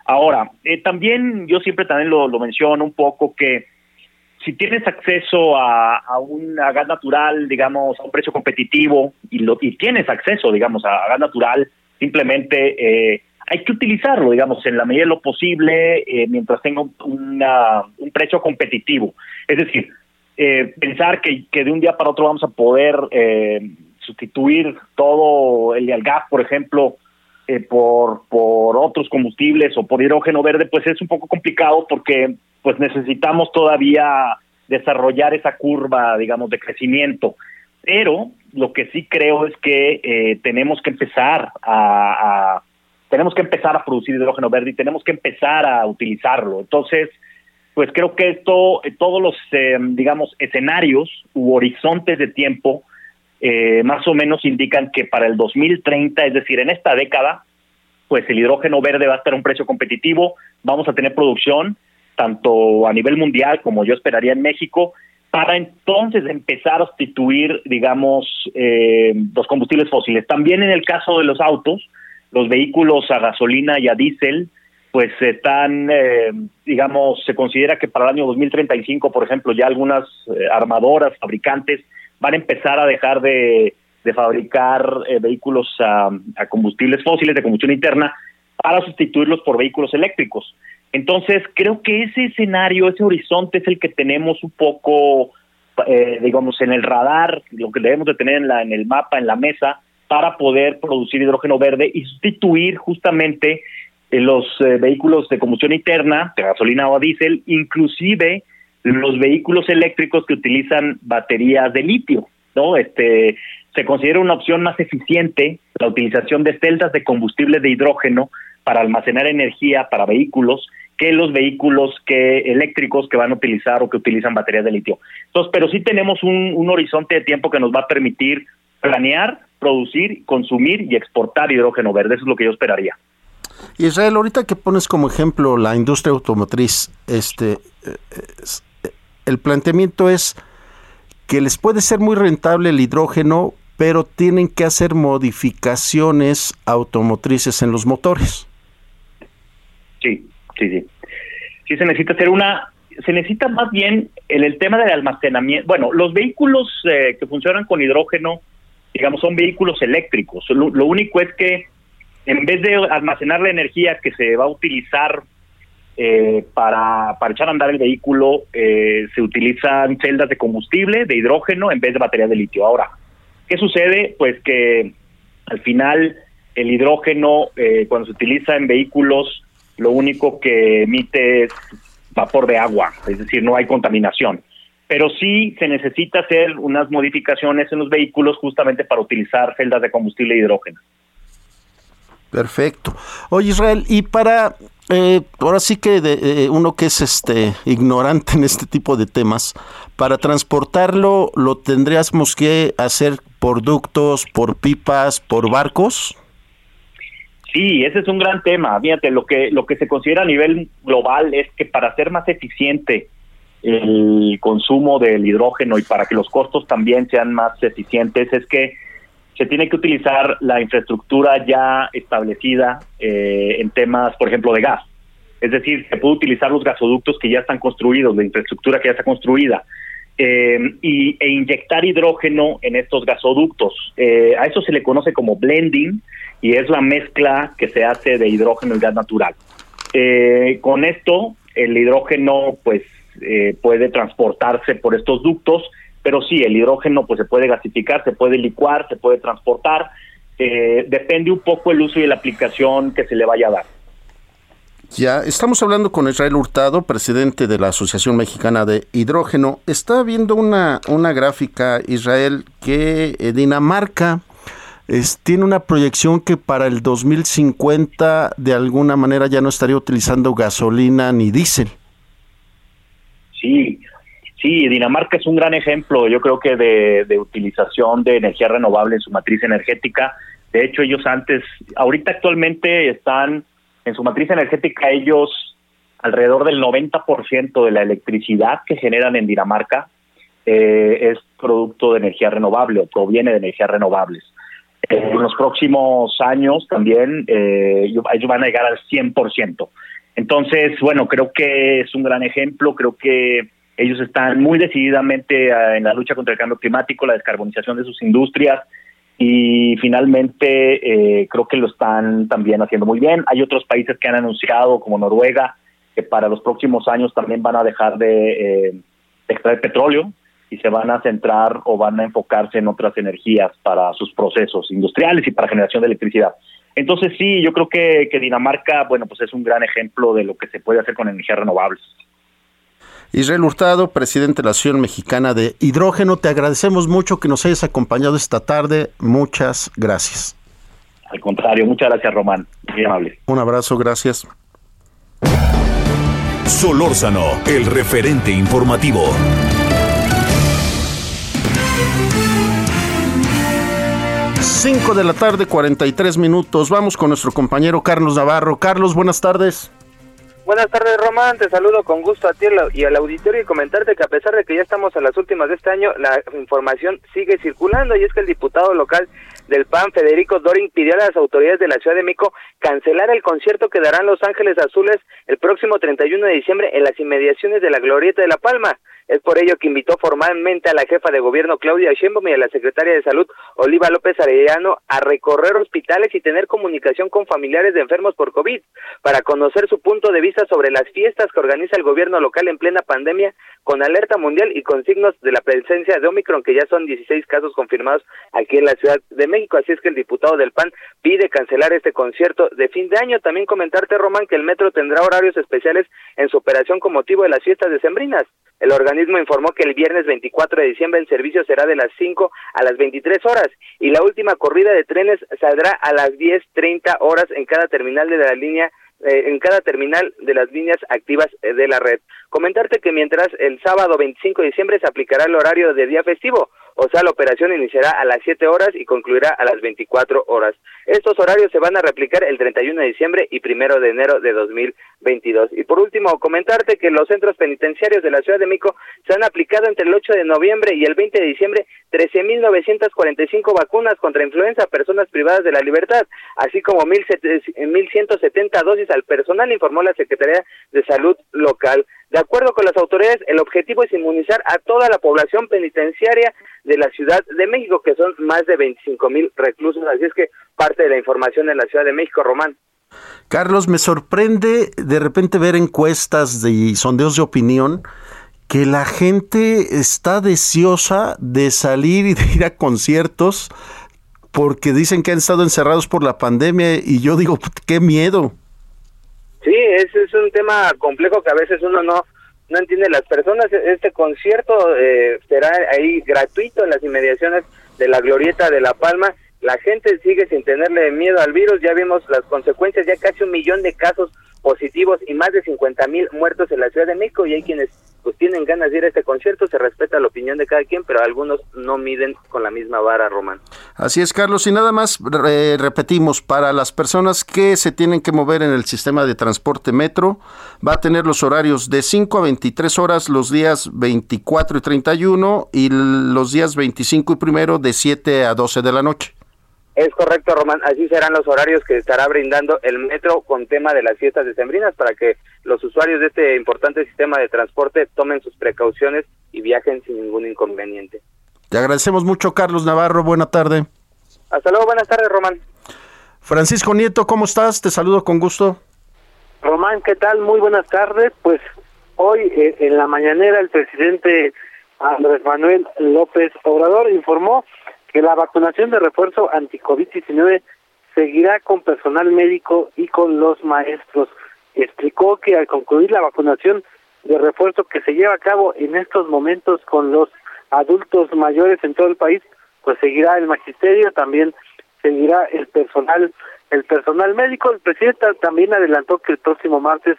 Ahora, eh, también yo siempre también lo, lo, menciono un poco que si tienes acceso a, a un gas natural, digamos, a un precio competitivo y, lo, y tienes acceso, digamos, a, gas natural, simplemente eh, hay que utilizarlo, digamos, en la medida de lo posible, eh, mientras tenga un precio competitivo. Es decir, eh, pensar que, de un día para otro vamos a poder eh, sustituir todo el, gas, por ejemplo, por, por otros combustibles o por hidrógeno verde, pues es un poco complicado porque pues necesitamos todavía desarrollar esa curva, digamos, de crecimiento. Pero lo que sí creo es que tenemos que empezar a tenemos que empezar a producir hidrógeno verde y tenemos que empezar a utilizarlo. Entonces, pues creo que esto, eh, todos los, eh, digamos, escenarios u horizontes de tiempo eh, más o menos indican que para el 2030, es decir, en esta década, pues el hidrógeno verde va a estar a un precio competitivo, vamos a tener producción tanto a nivel mundial como yo esperaría en México para entonces empezar a sustituir, digamos, eh, los combustibles fósiles. También en el caso de los autos, los vehículos a gasolina y a diésel, pues están, eh, digamos, se considera que para el año 2035, por ejemplo, ya algunas eh, armadoras, fabricantes, van a empezar a dejar de, fabricar vehículos a, a combustibles fósiles de combustión interna para sustituirlos por vehículos eléctricos. Entonces, creo que ese escenario, ese horizonte es el que tenemos un poco, eh, digamos, en el radar, lo que debemos de tener en, la, en el mapa, en la mesa, para poder producir hidrógeno verde y sustituir justamente eh, los eh, vehículos de combustión interna, de gasolina o diésel, inclusive los vehículos eléctricos que utilizan baterías de litio, ¿no? Este, se considera una opción más eficiente la utilización de celdas de combustible de hidrógeno para almacenar energía para vehículos que los vehículos que eléctricos que van a utilizar o que utilizan baterías de litio. Entonces, pero sí tenemos un, un horizonte de tiempo que nos va a permitir planear, producir, consumir y exportar hidrógeno verde. Eso es lo que yo esperaría. Israel, ahorita que pones como ejemplo la industria automotriz, este, el planteamiento es que les puede ser muy rentable el hidrógeno, pero tienen que hacer modificaciones automotrices en los motores. Sí, sí, sí. Sí se necesita hacer una, se necesita más bien en el tema del almacenamiento. Bueno, los vehículos eh, que funcionan con hidrógeno, digamos, son vehículos eléctricos. Lo, único es que en vez de almacenar la energía que se va a utilizar eh, para, para echar a andar el vehículo, eh, se utilizan celdas de combustible, de hidrógeno, en vez de baterías de litio. Ahora, ¿qué sucede? Pues que al final el hidrógeno, cuando se utiliza en vehículos lo único que emite es vapor de agua, es decir, no hay contaminación. Pero sí se necesita hacer unas modificaciones en los vehículos justamente para utilizar celdas de combustible hidrógeno. Perfecto. Oye Israel, y para eh, ahora sí que de, eh, uno que es este ignorante en este tipo de temas, para transportarlo lo tendríamos que hacer por ductos, por pipas, por barcos. Sí, ese es un gran tema. Fíjate, lo que lo que se considera a nivel global es que para ser más eficiente el consumo del hidrógeno y para que los costos también sean más eficientes es que se tiene que utilizar la infraestructura ya establecida eh, en temas, por ejemplo, de gas. Es decir, se puede utilizar los gasoductos que ya están construidos, la infraestructura que ya está construida, eh, y, e inyectar hidrógeno en estos gasoductos. Eh, a eso se le conoce como blending y es la mezcla que se hace de hidrógeno y gas natural. Eh, con esto, el hidrógeno pues eh, puede transportarse por estos ductos, pero sí, el hidrógeno pues se puede gasificar, se puede licuar, se puede transportar, eh, depende un poco el uso y la aplicación que se le vaya a dar. Ya, estamos hablando con Israel Hurtado, presidente de la Asociación Mexicana de Hidrógeno. Está viendo una, una gráfica, Israel, que Dinamarca tiene una proyección que para el 2050 de alguna manera ya no estaría utilizando gasolina ni diésel. Sí, sí, Dinamarca es un gran ejemplo, yo creo que de, utilización de energía renovable en su matriz energética. De hecho, ellos antes, ahorita actualmente están en su matriz energética, ellos alrededor del 90% de la electricidad que generan en Dinamarca eh, es producto de energía renovable o proviene de energías renovables en los próximos años también eh, ellos van a llegar al 100%. Entonces, bueno, creo que es un gran ejemplo, creo que ellos están muy decididamente eh, en la lucha contra el cambio climático, la descarbonización de sus industrias y finalmente eh, creo que lo están también haciendo muy bien. Hay otros países que han anunciado, como Noruega, que para los próximos años también van a dejar de eh, extraer petróleo y se van a centrar o van a enfocarse en otras energías para sus procesos industriales y para generación de electricidad. Entonces sí, yo creo que, Dinamarca, bueno, pues es un gran ejemplo de lo que se puede hacer con energías renovables. Israel Hurtado, presidente de la Asociación Mexicana de Hidrógeno, te agradecemos mucho que nos hayas acompañado esta tarde. Muchas gracias. Al contrario, muchas gracias, Román. Muy amable. Un abrazo, gracias. Solórzano, el referente informativo. 5 de la tarde, 43 minutos. Vamos con nuestro compañero Carlos Navarro. Carlos, buenas tardes. Buenas tardes, Román. Te saludo con gusto a ti y al auditorio y comentarte que a pesar de que ya estamos a las últimas de este año, la información sigue circulando y es que el diputado local del PAN, Federico Doring, pidió a las autoridades de la Ciudad de México cancelar el concierto que darán Los Ángeles Azules el próximo 31 de diciembre en las inmediaciones de la Glorieta de la Palma. Es por ello que invitó formalmente a la jefa de gobierno Claudia Sheinbaum y a la secretaria de Salud Oliva López Arellano a recorrer hospitales y tener comunicación con familiares de enfermos por COVID para conocer su punto de vista sobre las fiestas que organiza el gobierno local en plena pandemia con alerta mundial y con signos de la presencia de Omicron que ya son 16 casos confirmados aquí en la Ciudad de México. Así es que el diputado del PAN pide cancelar este concierto de fin de año. También comentarte, Román, que el metro tendrá horarios especiales en su operación con motivo de las fiestas decembrinas. El organismo informó que el viernes 24 de diciembre el servicio será de las 5 a las 23 horas y la última corrida de trenes saldrá a las 10.30 horas en cada terminal de la línea eh, en cada terminal de las líneas activas eh, de la red. Comentarte que mientras el sábado 25 de diciembre se aplicará el horario de día festivo, o sea, la operación iniciará a las 7 horas y concluirá a las 24 horas. Estos horarios se van a replicar el 31 de diciembre y primero de enero de 2022. Y por último, comentarte que los centros penitenciarios de la Ciudad de México se han aplicado entre el 8 de noviembre y el 20 de diciembre 13.945 vacunas contra influenza a personas privadas de la libertad, así como 1.170 dosis al personal, informó la Secretaría de Salud local. De acuerdo con las autoridades, el objetivo es inmunizar a toda la población penitenciaria de la Ciudad de México, que son más de 25 mil reclusos. Así es que parte de la información en la Ciudad de México, Román. Carlos, me sorprende de repente ver encuestas y sondeos de opinión que la gente está deseosa de salir y de ir a conciertos porque dicen que han estado encerrados por la pandemia y yo digo, qué miedo. Sí, ese es un tema complejo que a veces uno no no entiende las personas. Este concierto eh, será ahí gratuito en las inmediaciones de la Glorieta de La Palma. La gente sigue sin tenerle miedo al virus. Ya vimos las consecuencias, ya casi un millón de casos positivos y más de 50 mil muertos en la Ciudad de México y hay quienes pues tienen ganas de ir a este concierto, se respeta la opinión de cada quien, pero algunos no miden con la misma vara, Román. Así es, Carlos, y nada más repetimos, para las personas que se tienen que mover en el sistema de transporte metro, va a tener los horarios de 5 a 23 horas los días 24 y 31 y los días 25 y primero de 7 a 12 de la noche. Es correcto, Román. Así serán los horarios que estará brindando el metro con tema de las fiestas decembrinas para que los usuarios de este importante sistema de transporte tomen sus precauciones y viajen sin ningún inconveniente. Te agradecemos mucho, Carlos Navarro. Buena tarde. Hasta luego. Buenas tardes, Román. Francisco Nieto, ¿cómo estás? Te saludo con gusto. Román, ¿qué tal? Muy buenas tardes. Pues hoy eh, en la mañanera el presidente Andrés Manuel López Obrador informó que la vacunación de refuerzo anti-COVID-19 seguirá con personal médico y con los maestros. Explicó que al concluir la vacunación de refuerzo que se lleva a cabo en estos momentos con los adultos mayores en todo el país, pues seguirá el magisterio, también seguirá el personal, el personal médico. El presidente también adelantó que el próximo martes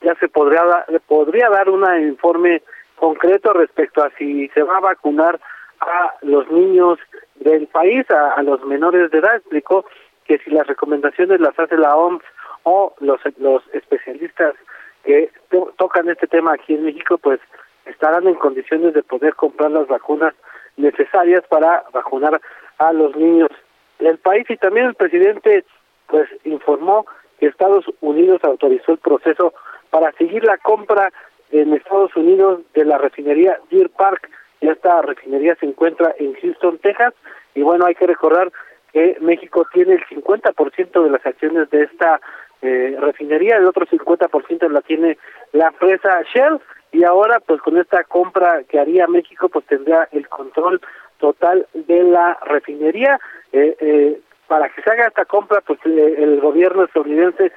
ya se podría podría dar un informe concreto respecto a si se va a vacunar a los niños del país, a, los menores de edad. Explicó que si las recomendaciones las hace la OMS o los, los especialistas que tocan este tema aquí en México, pues estarán en condiciones de poder comprar las vacunas necesarias para vacunar a los niños del país. Y también el presidente pues informó que Estados Unidos autorizó el proceso para seguir la compra en Estados Unidos de la refinería Deer Park esta refinería se encuentra en Houston, Texas, y bueno, hay que recordar que México tiene el 50% de las acciones de esta eh, refinería, el otro 50% la tiene la empresa Shell, y ahora pues con esta compra que haría México pues tendría el control total de la refinería. Eh, eh, para que se haga esta compra, pues el gobierno estadounidense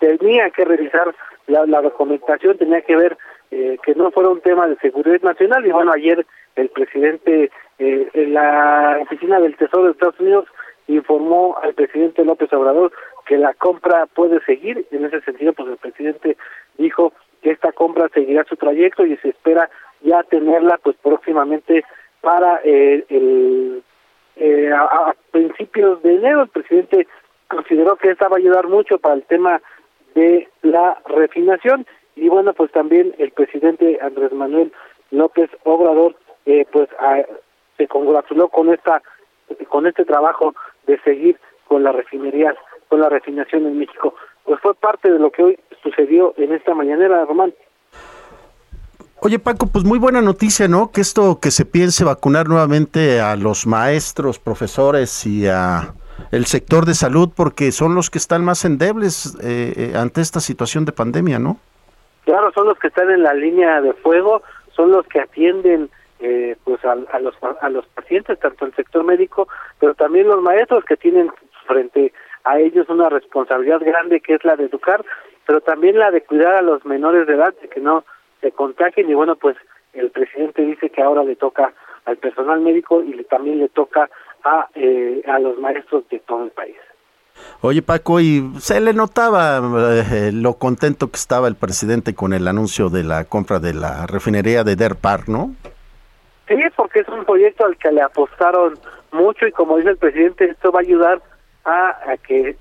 tenía que revisar la documentación, tenía que ver eh, que no fuera un tema de seguridad nacional y bueno ayer el presidente eh, en la oficina del Tesoro de Estados Unidos informó al presidente López Obrador que la compra puede seguir en ese sentido pues el presidente dijo que esta compra seguirá su trayecto y se espera ya tenerla pues próximamente para eh, el eh, a, principios de enero el presidente consideró que esta va a ayudar mucho para el tema de la refinación. Y bueno, pues también el presidente Andrés Manuel López Obrador, eh, pues se congratuló con esta con este trabajo de seguir con la refinería, con la refinación en México. Pues fue parte de lo que hoy sucedió en esta mañanera, Román. Oye Paco, pues muy buena noticia, ¿no? Que esto que se piense vacunar nuevamente a los maestros, profesores y a el sector de salud, porque son los que están más endebles eh, eh, ante esta situación de pandemia, ¿no? Claro, son los que están en la línea de fuego, son los que atienden eh, pues a, los a los pacientes, tanto el sector médico, pero también los maestros que tienen frente a ellos una responsabilidad grande que es la de educar, pero también la de cuidar a los menores de edad de que no se contagien y bueno pues el presidente dice que ahora le toca al personal médico y también le toca a, eh, a los maestros de todo el país. Oye Paco, y se le notaba eh, lo contento que estaba el presidente con el anuncio de la compra de la refinería de Der Park, ¿no? Sí, porque es un proyecto al que le apostaron mucho y como dice el presidente, esto va a ayudar a, que,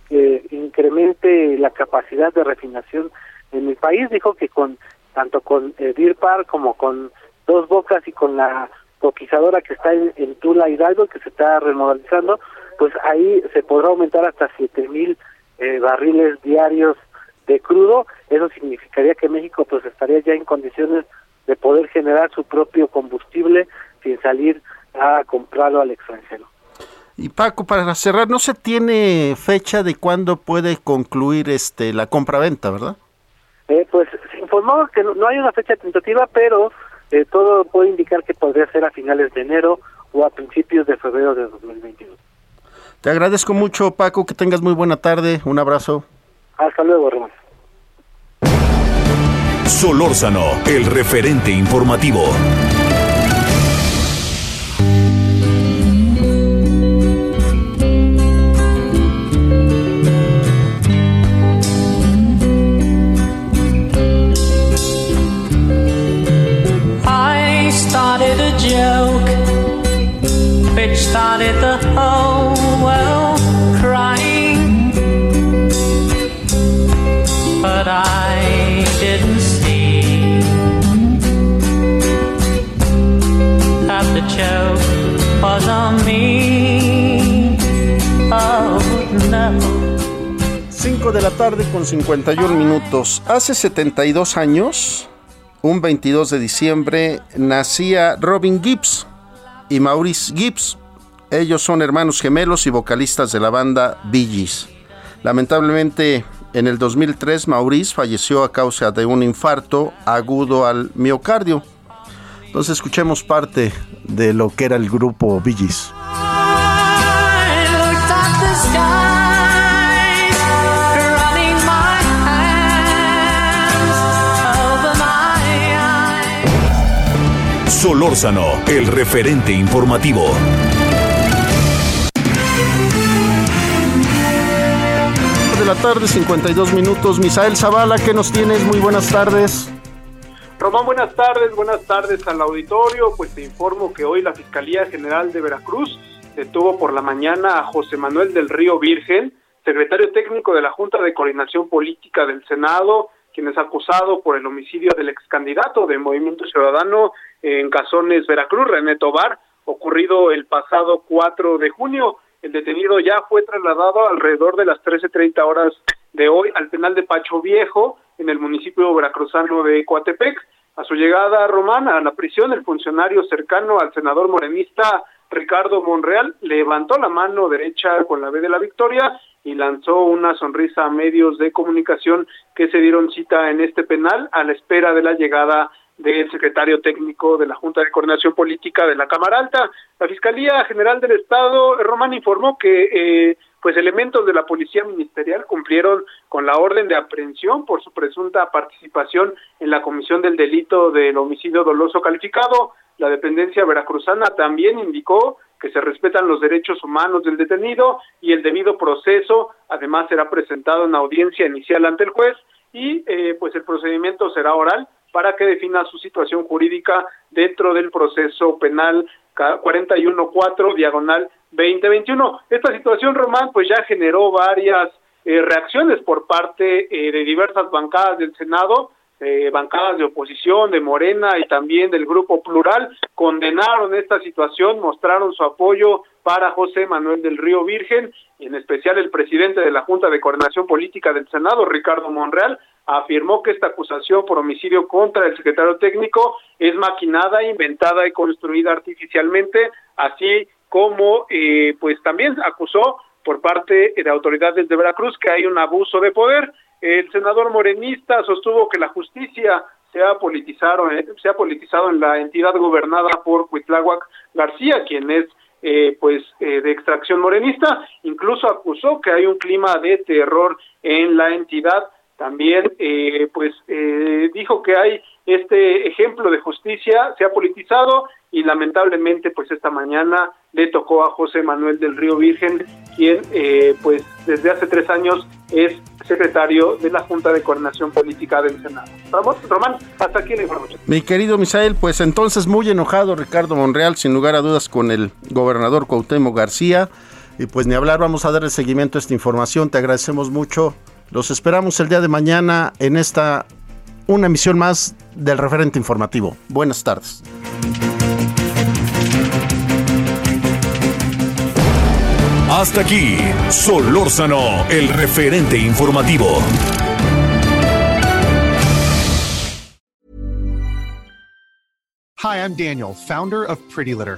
incremente la capacidad de refinación en el país. Dijo que con tanto con eh, como con Dos Bocas y con la coquizadora que está en, Tula Hidalgo, que se está remodelizando, pues ahí se podrá aumentar hasta siete mil eh, barriles diarios de crudo. Eso significaría que México pues estaría ya en condiciones de poder generar su propio combustible sin salir a comprarlo al extranjero. Y Paco, para cerrar, no se tiene fecha de cuándo puede concluir este la compra-venta, ¿verdad? Eh, pues se informó que no, hay una fecha tentativa, pero eh, todo puede indicar que podría ser a finales de enero o a principios de febrero de 2021. Te agradezco mucho, Paco, que tengas muy buena tarde. Un abrazo. Hasta luego, Román. Solórzano, el referente informativo. 5 de la tarde con 51 minutos. Hace 72 años, un 22 de diciembre, nacía Robin Gibbs y Maurice Gibbs. Ellos son hermanos gemelos y vocalistas de la banda Bee. Lamentablemente, en el 2003 Maurice falleció a causa de un infarto agudo al miocardio. Entonces escuchemos parte de lo que era el grupo Bee Gees. Solórzano, el referente informativo. De la tarde, 52 minutos. Misael Zavala, ¿qué nos tienes? Muy buenas tardes. Román, buenas tardes, buenas tardes al auditorio. Pues te informo que hoy la Fiscalía General de Veracruz detuvo por la mañana a José Manuel del Río Virgen, secretario técnico de la Junta de Coordinación Política del Senado, quien es acusado por el homicidio del ex candidato de Movimiento Ciudadano en Cazones, Veracruz, René Tobar, ocurrido el pasado 4 de junio. El detenido ya fue trasladado alrededor de las 13.30 horas de hoy al penal de Pacho Viejo, en el municipio veracruzano de Coatepec. A su llegada romana a la prisión, el funcionario cercano al senador morenista Ricardo Monreal levantó la mano derecha con la B de la victoria y lanzó una sonrisa a medios de comunicación que se dieron cita en este penal a la espera de la llegada del secretario técnico de la Junta de Coordinación Política de la Cámara Alta. La Fiscalía General del Estado, Román, informó que eh, pues elementos de la Policía Ministerial cumplieron con la orden de aprehensión por su presunta participación en la comisión del delito del homicidio doloso calificado. La dependencia veracruzana también indicó que se respetan los derechos humanos del detenido y el debido proceso. Además, será presentado en audiencia inicial ante el juez y eh, pues el procedimiento será oral para que defina su situación jurídica dentro del proceso penal 414 diagonal 2021. Esta situación, Román, pues ya generó varias eh, reacciones por parte eh, de diversas bancadas del Senado, eh, bancadas de oposición, de Morena y también del Grupo Plural, condenaron esta situación, mostraron su apoyo para José Manuel del Río Virgen, y en especial el presidente de la Junta de Coordinación Política del Senado, Ricardo Monreal, afirmó que esta acusación por homicidio contra el secretario técnico es maquinada, inventada y construida artificialmente, así como eh, pues también acusó por parte de autoridades de Veracruz que hay un abuso de poder. El senador morenista sostuvo que la justicia se ha politizado, eh, se ha politizado en la entidad gobernada por Cuitláhuac García, quien es eh, pues eh, de extracción morenista, incluso acusó que hay un clima de terror en la entidad. También eh, pues eh, dijo que hay este ejemplo de justicia se ha politizado y lamentablemente pues esta mañana le tocó a José Manuel del Río Virgen, quien eh, pues desde hace tres años es secretario de la Junta de Coordinación Política del Senado. Román, hasta aquí la información. Mi querido Misael, pues entonces muy enojado Ricardo Monreal, sin lugar a dudas, con el gobernador Cuauhtémoc García. Y pues ni hablar, vamos a darle seguimiento a esta información. Te agradecemos mucho. Los esperamos el día de mañana en esta una emisión más del referente informativo. Buenas tardes. Hasta aquí, Solórzano, el referente informativo. Hi, I'm Daniel, founder of Pretty Litter.